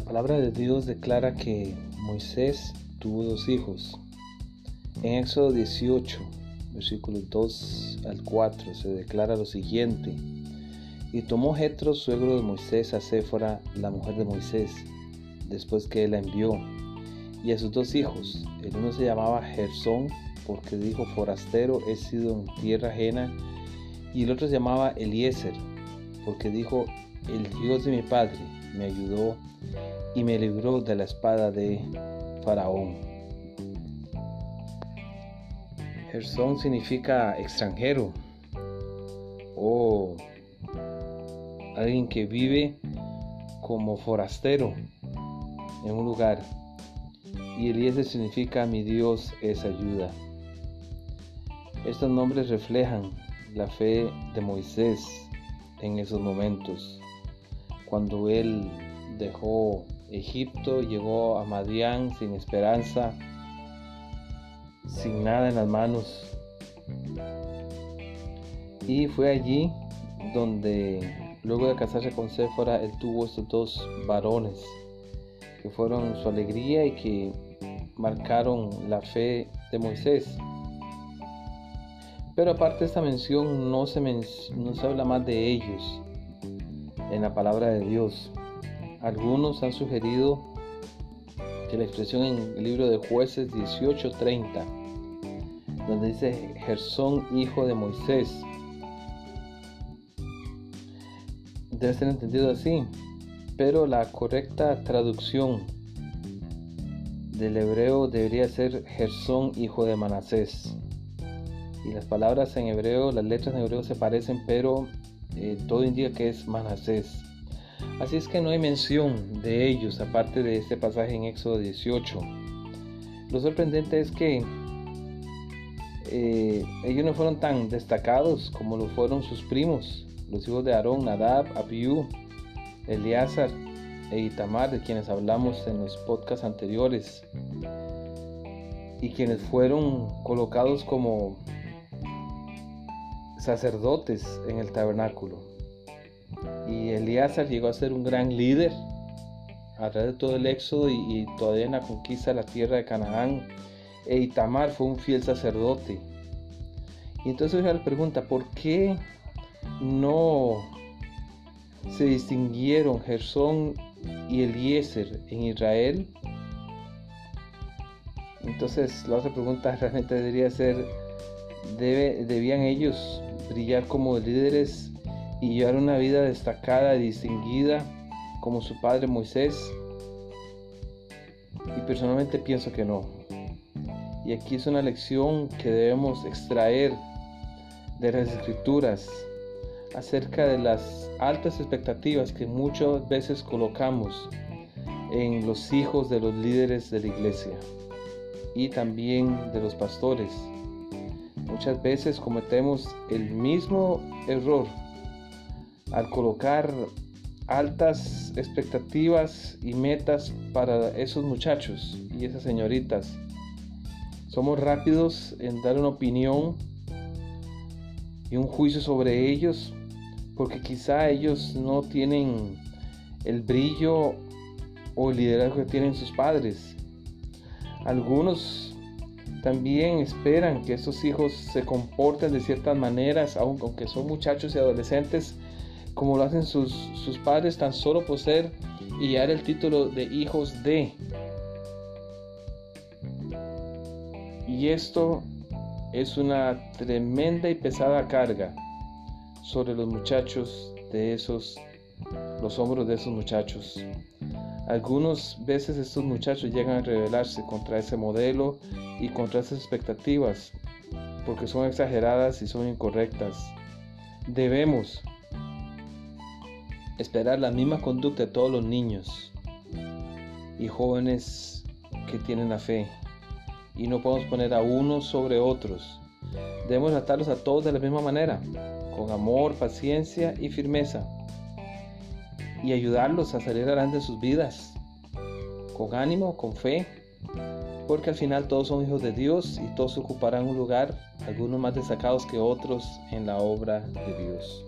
La palabra de Dios declara que Moisés tuvo dos hijos. En Éxodo 18, versículos 2 al 4, se declara lo siguiente. Y tomó Jetro, suegro de Moisés, a Séfora, la mujer de Moisés, después que él la envió, y a sus dos hijos. El uno se llamaba Gersón, porque dijo, forastero he sido en tierra ajena, y el otro se llamaba Eliezer, porque dijo, el Dios de mi padre me ayudó y me libró de la espada de Faraón. Gersón significa extranjero o alguien que vive como forastero en un lugar. Y Eliezer significa mi Dios es ayuda. Estos nombres reflejan la fe de Moisés en esos momentos. Cuando él dejó Egipto, llegó a Madián sin esperanza, sin nada en las manos. Y fue allí donde luego de casarse con Séfora, él tuvo estos dos varones que fueron su alegría y que marcaron la fe de Moisés. Pero aparte de esta mención no se, no se habla más de ellos en la palabra de Dios. Algunos han sugerido que la expresión en el libro de jueces 18:30, donde dice Gersón, hijo de Moisés, debe ser entendido así, pero la correcta traducción del hebreo debería ser Gersón, hijo de Manasés. Y las palabras en hebreo, las letras en hebreo se parecen, pero eh, todo indica que es Manasés. Así es que no hay mención de ellos, aparte de este pasaje en Éxodo 18. Lo sorprendente es que eh, ellos no fueron tan destacados como lo fueron sus primos, los hijos de Aarón, Nadab, Abiú, Eleazar e Itamar, de quienes hablamos en los podcasts anteriores, y quienes fueron colocados como sacerdotes en el tabernáculo y Elíasar llegó a ser un gran líder a través de todo el éxodo y, todavía en la conquista de la tierra de Canaán. E Itamar fue un fiel sacerdote. Y entonces la pregunta, ¿por qué no se distinguieron Gersón y Eliezer en Israel? Entonces la otra pregunta realmente debería ser, ¿debían ellos brillar como líderes y llevar una vida destacada y distinguida como su padre Moisés? Y personalmente pienso que no. Y aquí es una lección que debemos extraer de las escrituras acerca de las altas expectativas que muchas veces colocamos en los hijos de los líderes de la iglesia y también de los pastores. Muchas veces cometemos el mismo error al colocar altas expectativas y metas para esos muchachos y esas señoritas. Somos rápidos en dar una opinión y un juicio sobre ellos porque quizá ellos no tienen el brillo o el liderazgo que tienen sus padres. Algunos también esperan que estos hijos se comporten de ciertas maneras, aunque son muchachos y adolescentes, como lo hacen sus, sus padres tan solo por ser y dar el título de hijos de. Y esto es una tremenda y pesada carga sobre los muchachos de esos, los hombros de esos muchachos. Algunas veces estos muchachos llegan a rebelarse contra ese modelo y contra esas expectativas porque son exageradas y son incorrectas. Debemos esperar la misma conducta de todos los niños y jóvenes que tienen la fe. Y no podemos poner a unos sobre otros. Debemos tratarlos a todos de la misma manera, con amor, paciencia y firmeza. Y ayudarlos a salir adelante en sus vidas, con ánimo, con fe, porque al final todos son hijos de Dios y todos ocuparán un lugar, algunos más destacados que otros, en la obra de Dios.